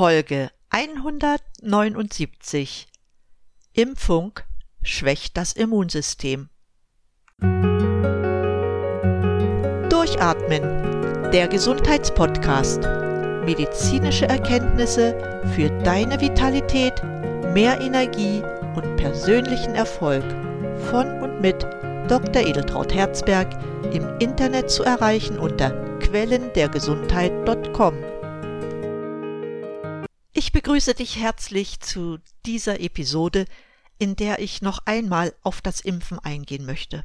Folge 179 Impfung schwächt das Immunsystem. Durchatmen, der Gesundheitspodcast. Medizinische Erkenntnisse für deine Vitalität, mehr Energie und persönlichen Erfolg von und mit Dr. Edeltraut Herzberg im Internet zu erreichen unter quellendergesundheit.com. Ich begrüße dich herzlich zu dieser Episode, in der ich noch einmal auf das Impfen eingehen möchte.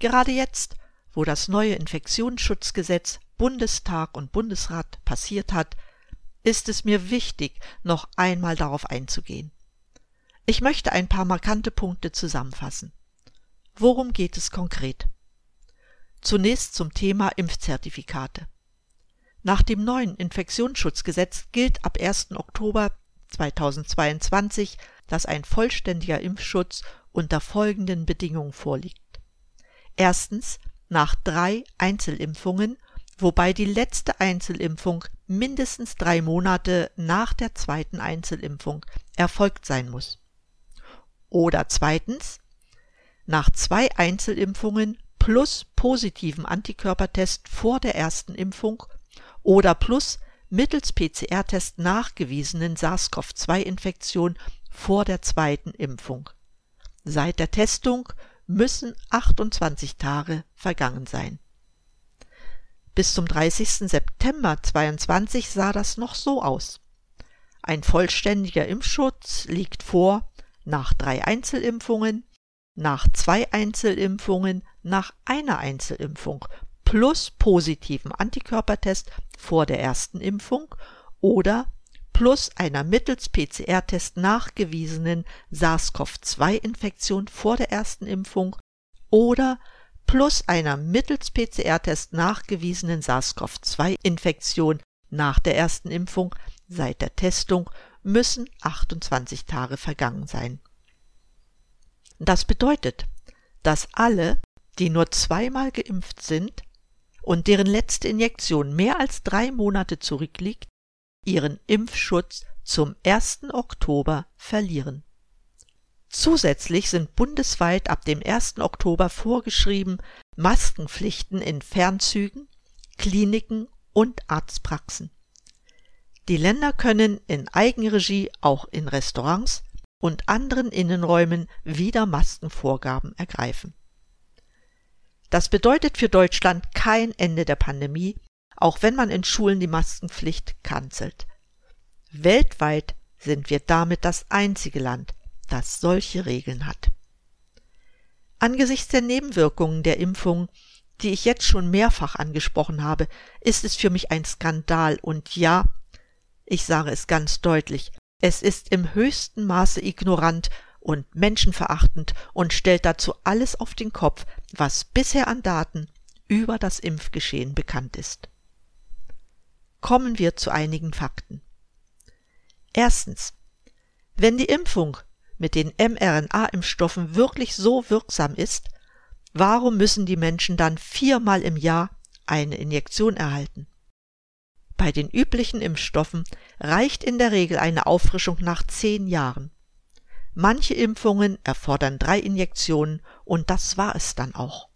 Gerade jetzt, wo das neue Infektionsschutzgesetz Bundestag und Bundesrat passiert hat, ist es mir wichtig, noch einmal darauf einzugehen. Ich möchte ein paar markante Punkte zusammenfassen. Worum geht es konkret? Zunächst zum Thema Impfzertifikate. Nach dem neuen Infektionsschutzgesetz gilt ab 1. Oktober 2022, dass ein vollständiger Impfschutz unter folgenden Bedingungen vorliegt. Erstens nach drei Einzelimpfungen, wobei die letzte Einzelimpfung mindestens drei Monate nach der zweiten Einzelimpfung erfolgt sein muss. Oder zweitens nach zwei Einzelimpfungen plus positiven Antikörpertest vor der ersten Impfung oder plus mittels PCR-Test nachgewiesenen SARS-CoV-2-Infektion vor der zweiten Impfung. Seit der Testung müssen 28 Tage vergangen sein. Bis zum 30. September 2022 sah das noch so aus. Ein vollständiger Impfschutz liegt vor nach drei Einzelimpfungen, nach zwei Einzelimpfungen, nach einer Einzelimpfung plus positiven Antikörpertest vor der ersten Impfung oder plus einer mittels PCR-Test nachgewiesenen SARS-CoV-2-Infektion vor der ersten Impfung oder plus einer mittels PCR-Test nachgewiesenen SARS-CoV-2-Infektion nach der ersten Impfung seit der Testung müssen 28 Tage vergangen sein. Das bedeutet, dass alle, die nur zweimal geimpft sind und deren letzte Injektion mehr als drei Monate zurückliegt, ihren Impfschutz zum 1. Oktober verlieren. Zusätzlich sind bundesweit ab dem 1. Oktober vorgeschrieben Maskenpflichten in Fernzügen, Kliniken und Arztpraxen. Die Länder können in Eigenregie auch in Restaurants und anderen Innenräumen wieder Maskenvorgaben ergreifen. Das bedeutet für Deutschland kein Ende der Pandemie, auch wenn man in Schulen die Maskenpflicht kanzelt. Weltweit sind wir damit das einzige Land, das solche Regeln hat. Angesichts der Nebenwirkungen der Impfung, die ich jetzt schon mehrfach angesprochen habe, ist es für mich ein Skandal und ja, ich sage es ganz deutlich, es ist im höchsten Maße ignorant und menschenverachtend und stellt dazu alles auf den Kopf, was bisher an Daten über das Impfgeschehen bekannt ist. Kommen wir zu einigen Fakten. Erstens. Wenn die Impfung mit den mRNA-Impfstoffen wirklich so wirksam ist, warum müssen die Menschen dann viermal im Jahr eine Injektion erhalten? Bei den üblichen Impfstoffen reicht in der Regel eine Auffrischung nach zehn Jahren. Manche Impfungen erfordern drei Injektionen und das war es dann auch.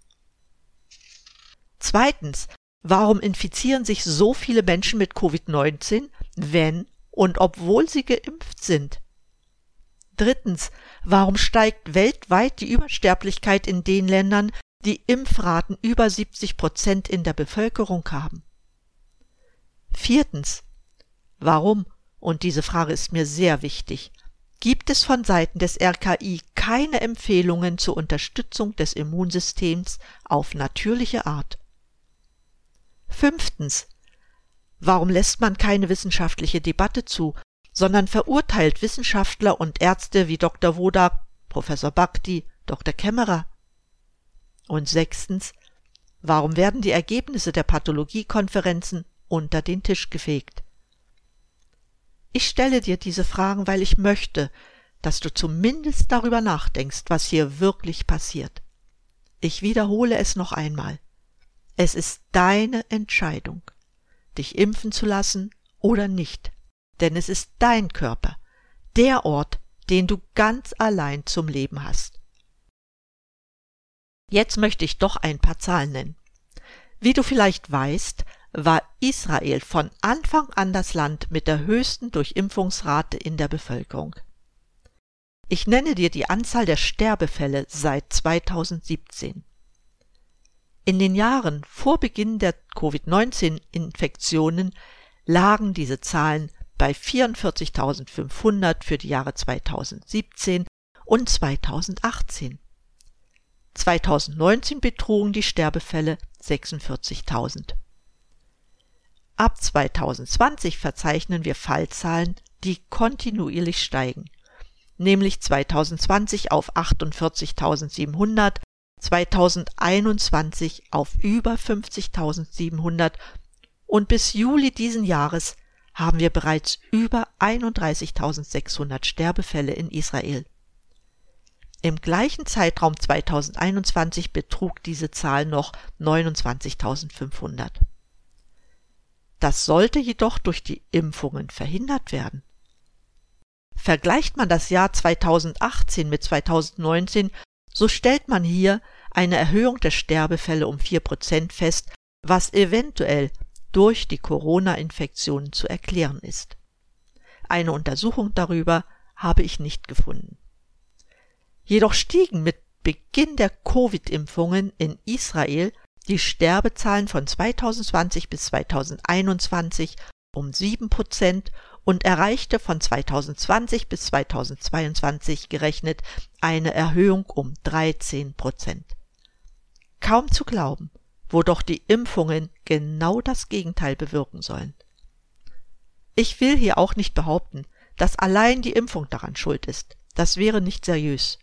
Zweitens, warum infizieren sich so viele Menschen mit Covid-19, wenn und obwohl sie geimpft sind? Drittens, warum steigt weltweit die Übersterblichkeit in den Ländern, die Impfraten über 70 Prozent in der Bevölkerung haben? Viertens, warum, und diese Frage ist mir sehr wichtig, gibt es von Seiten des RKI keine Empfehlungen zur Unterstützung des Immunsystems auf natürliche Art. Fünftens. Warum lässt man keine wissenschaftliche Debatte zu, sondern verurteilt Wissenschaftler und Ärzte wie Dr. Wodak, Professor Bhakti, Dr. Kämmerer? Und sechstens. Warum werden die Ergebnisse der Pathologiekonferenzen unter den Tisch gefegt? Ich stelle dir diese Fragen, weil ich möchte, dass du zumindest darüber nachdenkst, was hier wirklich passiert. Ich wiederhole es noch einmal. Es ist deine Entscheidung, dich impfen zu lassen oder nicht. denn es ist dein Körper, der Ort, den du ganz allein zum Leben hast. Jetzt möchte ich doch ein paar Zahlen nennen. Wie du vielleicht weißt, war Israel von Anfang an das Land mit der höchsten Durchimpfungsrate in der Bevölkerung. Ich nenne dir die Anzahl der Sterbefälle seit 2017. In den Jahren vor Beginn der Covid-19-Infektionen lagen diese Zahlen bei 44.500 für die Jahre 2017 und 2018. 2019 betrugen die Sterbefälle 46.000. Ab 2020 verzeichnen wir Fallzahlen, die kontinuierlich steigen, nämlich 2020 auf 48.700, 2021 auf über 50.700 und bis Juli diesen Jahres haben wir bereits über 31.600 Sterbefälle in Israel. Im gleichen Zeitraum 2021 betrug diese Zahl noch 29.500. Das sollte jedoch durch die Impfungen verhindert werden. Vergleicht man das Jahr 2018 mit 2019, so stellt man hier eine Erhöhung der Sterbefälle um 4% fest, was eventuell durch die Corona-Infektionen zu erklären ist. Eine Untersuchung darüber habe ich nicht gefunden. Jedoch stiegen mit Beginn der Covid-Impfungen in Israel die Sterbezahlen von 2020 bis 2021 um 7 Prozent und erreichte von 2020 bis 2022 gerechnet eine Erhöhung um 13 Prozent. Kaum zu glauben, wo doch die Impfungen genau das Gegenteil bewirken sollen. Ich will hier auch nicht behaupten, dass allein die Impfung daran schuld ist. Das wäre nicht seriös.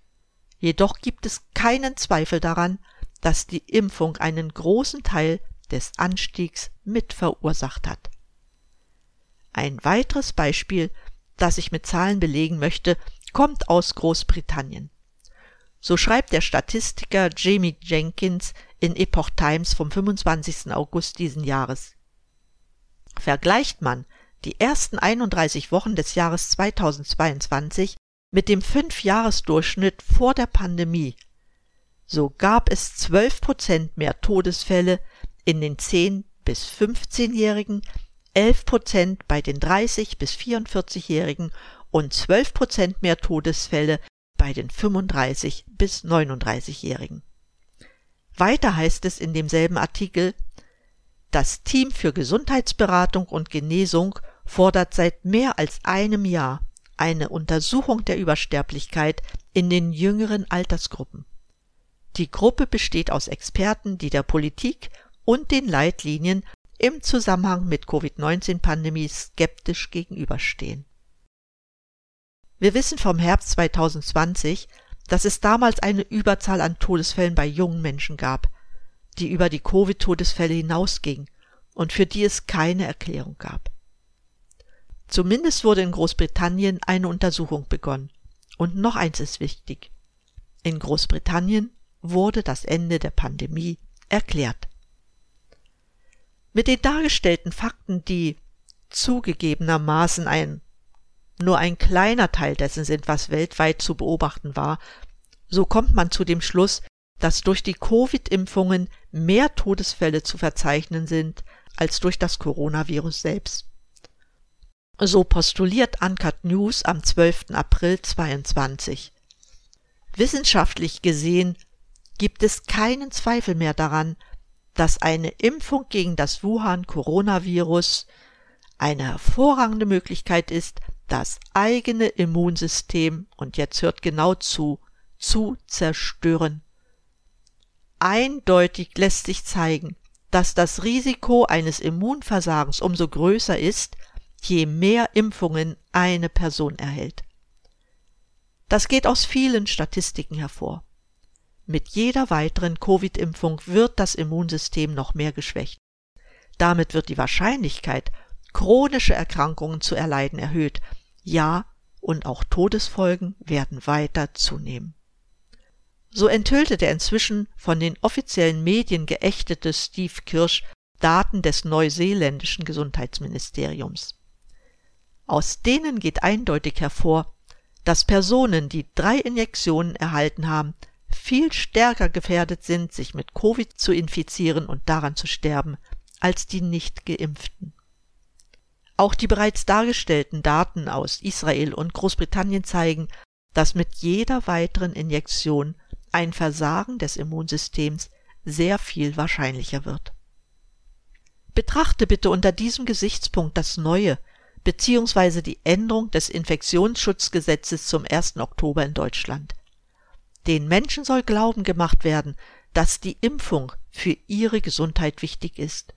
Jedoch gibt es keinen Zweifel daran, dass die Impfung einen großen Teil des Anstiegs mit verursacht hat. Ein weiteres Beispiel, das ich mit Zahlen belegen möchte, kommt aus Großbritannien. So schreibt der Statistiker Jamie Jenkins in Epoch Times vom 25. August diesen Jahres. Vergleicht man die ersten 31 Wochen des Jahres 2022 mit dem Fünfjahresdurchschnitt vor der Pandemie, so gab es 12 Prozent mehr Todesfälle in den 10 bis 15-Jährigen, 11 Prozent bei den 30 bis 44-Jährigen und 12 Prozent mehr Todesfälle bei den 35 bis 39-Jährigen. Weiter heißt es in demselben Artikel, das Team für Gesundheitsberatung und Genesung fordert seit mehr als einem Jahr eine Untersuchung der Übersterblichkeit in den jüngeren Altersgruppen. Die Gruppe besteht aus Experten, die der Politik und den Leitlinien im Zusammenhang mit Covid-19-Pandemie skeptisch gegenüberstehen. Wir wissen vom Herbst 2020, dass es damals eine Überzahl an Todesfällen bei jungen Menschen gab, die über die Covid-Todesfälle hinausging und für die es keine Erklärung gab. Zumindest wurde in Großbritannien eine Untersuchung begonnen. Und noch eins ist wichtig. In Großbritannien wurde das Ende der Pandemie erklärt. Mit den dargestellten Fakten, die zugegebenermaßen ein nur ein kleiner Teil dessen sind, was weltweit zu beobachten war, so kommt man zu dem Schluss, dass durch die Covid-Impfungen mehr Todesfälle zu verzeichnen sind als durch das Coronavirus selbst. So postuliert Uncut News am 12. April 22. Wissenschaftlich gesehen gibt es keinen Zweifel mehr daran, dass eine Impfung gegen das Wuhan-Coronavirus eine hervorragende Möglichkeit ist, das eigene Immunsystem, und jetzt hört genau zu, zu zerstören. Eindeutig lässt sich zeigen, dass das Risiko eines Immunversagens umso größer ist, je mehr Impfungen eine Person erhält. Das geht aus vielen Statistiken hervor. Mit jeder weiteren Covid-Impfung wird das Immunsystem noch mehr geschwächt. Damit wird die Wahrscheinlichkeit, chronische Erkrankungen zu erleiden, erhöht. Ja, und auch Todesfolgen werden weiter zunehmen. So enthüllte der inzwischen von den offiziellen Medien geächtete Steve Kirsch Daten des neuseeländischen Gesundheitsministeriums. Aus denen geht eindeutig hervor, dass Personen, die drei Injektionen erhalten haben, viel stärker gefährdet sind, sich mit Covid zu infizieren und daran zu sterben, als die nicht geimpften. Auch die bereits dargestellten Daten aus Israel und Großbritannien zeigen, dass mit jeder weiteren Injektion ein Versagen des Immunsystems sehr viel wahrscheinlicher wird. Betrachte bitte unter diesem Gesichtspunkt das neue bzw. die Änderung des Infektionsschutzgesetzes zum 1. Oktober in Deutschland. Den Menschen soll Glauben gemacht werden, dass die Impfung für ihre Gesundheit wichtig ist.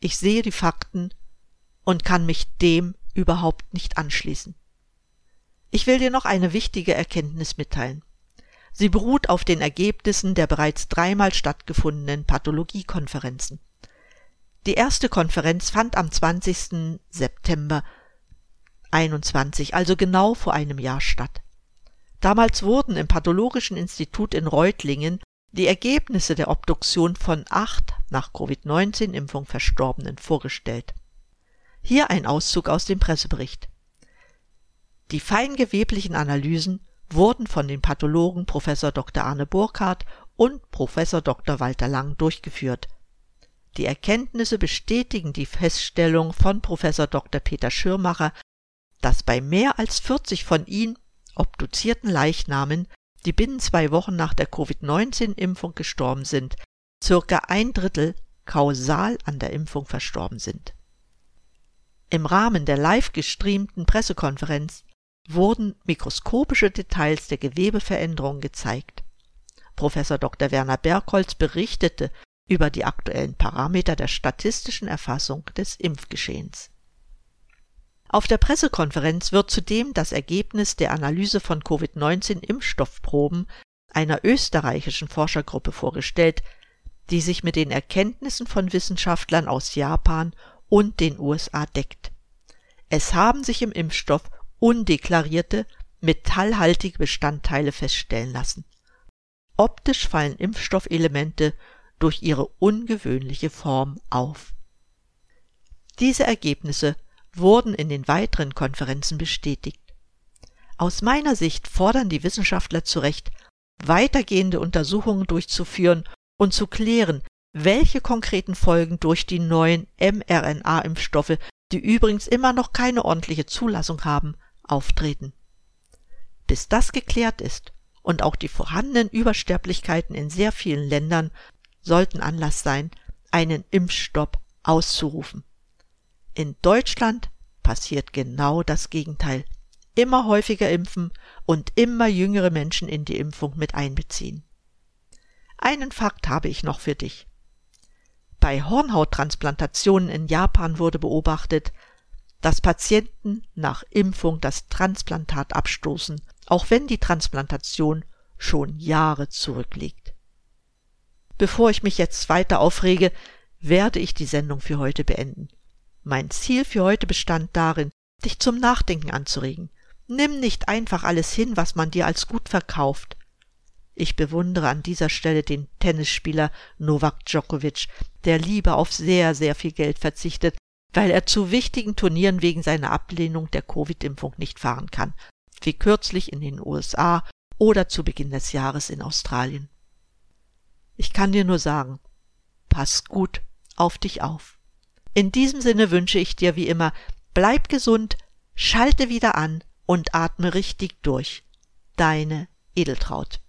Ich sehe die Fakten und kann mich dem überhaupt nicht anschließen. Ich will dir noch eine wichtige Erkenntnis mitteilen. Sie beruht auf den Ergebnissen der bereits dreimal stattgefundenen Pathologiekonferenzen. Die erste Konferenz fand am 20. September 21, also genau vor einem Jahr statt. Damals wurden im Pathologischen Institut in Reutlingen die Ergebnisse der Obduktion von acht nach Covid-19-Impfung Verstorbenen vorgestellt. Hier ein Auszug aus dem Pressebericht. Die feingeweblichen Analysen wurden von den Pathologen Prof. Dr. Arne Burkhardt und Prof. Dr. Walter Lang durchgeführt. Die Erkenntnisse bestätigen die Feststellung von Prof. Dr. Peter Schirmacher, dass bei mehr als 40 von ihnen obduzierten Leichnamen, die binnen zwei Wochen nach der Covid-19-Impfung gestorben sind, circa ein Drittel kausal an der Impfung verstorben sind. Im Rahmen der live gestreamten Pressekonferenz wurden mikroskopische Details der Gewebeveränderungen gezeigt. Professor Dr. Werner Bergholz berichtete über die aktuellen Parameter der statistischen Erfassung des Impfgeschehens. Auf der Pressekonferenz wird zudem das Ergebnis der Analyse von Covid-19-Impfstoffproben einer österreichischen Forschergruppe vorgestellt, die sich mit den Erkenntnissen von Wissenschaftlern aus Japan und den USA deckt. Es haben sich im Impfstoff undeklarierte, metallhaltige Bestandteile feststellen lassen. Optisch fallen Impfstoffelemente durch ihre ungewöhnliche Form auf. Diese Ergebnisse wurden in den weiteren Konferenzen bestätigt. Aus meiner Sicht fordern die Wissenschaftler zu Recht, weitergehende Untersuchungen durchzuführen und zu klären, welche konkreten Folgen durch die neuen mRNA-Impfstoffe, die übrigens immer noch keine ordentliche Zulassung haben, auftreten. Bis das geklärt ist und auch die vorhandenen Übersterblichkeiten in sehr vielen Ländern sollten Anlass sein, einen Impfstopp auszurufen. In Deutschland passiert genau das Gegenteil. Immer häufiger impfen und immer jüngere Menschen in die Impfung mit einbeziehen. Einen Fakt habe ich noch für dich. Bei Hornhauttransplantationen in Japan wurde beobachtet, dass Patienten nach Impfung das Transplantat abstoßen, auch wenn die Transplantation schon Jahre zurückliegt. Bevor ich mich jetzt weiter aufrege, werde ich die Sendung für heute beenden. Mein Ziel für heute bestand darin, dich zum Nachdenken anzuregen. Nimm nicht einfach alles hin, was man dir als gut verkauft. Ich bewundere an dieser Stelle den Tennisspieler Novak Djokovic, der lieber auf sehr, sehr viel Geld verzichtet, weil er zu wichtigen Turnieren wegen seiner Ablehnung der Covid-Impfung nicht fahren kann, wie kürzlich in den USA oder zu Beginn des Jahres in Australien. Ich kann dir nur sagen, pass gut auf dich auf. In diesem Sinne wünsche ich dir wie immer, bleib gesund, schalte wieder an und atme richtig durch. Deine Edeltraut.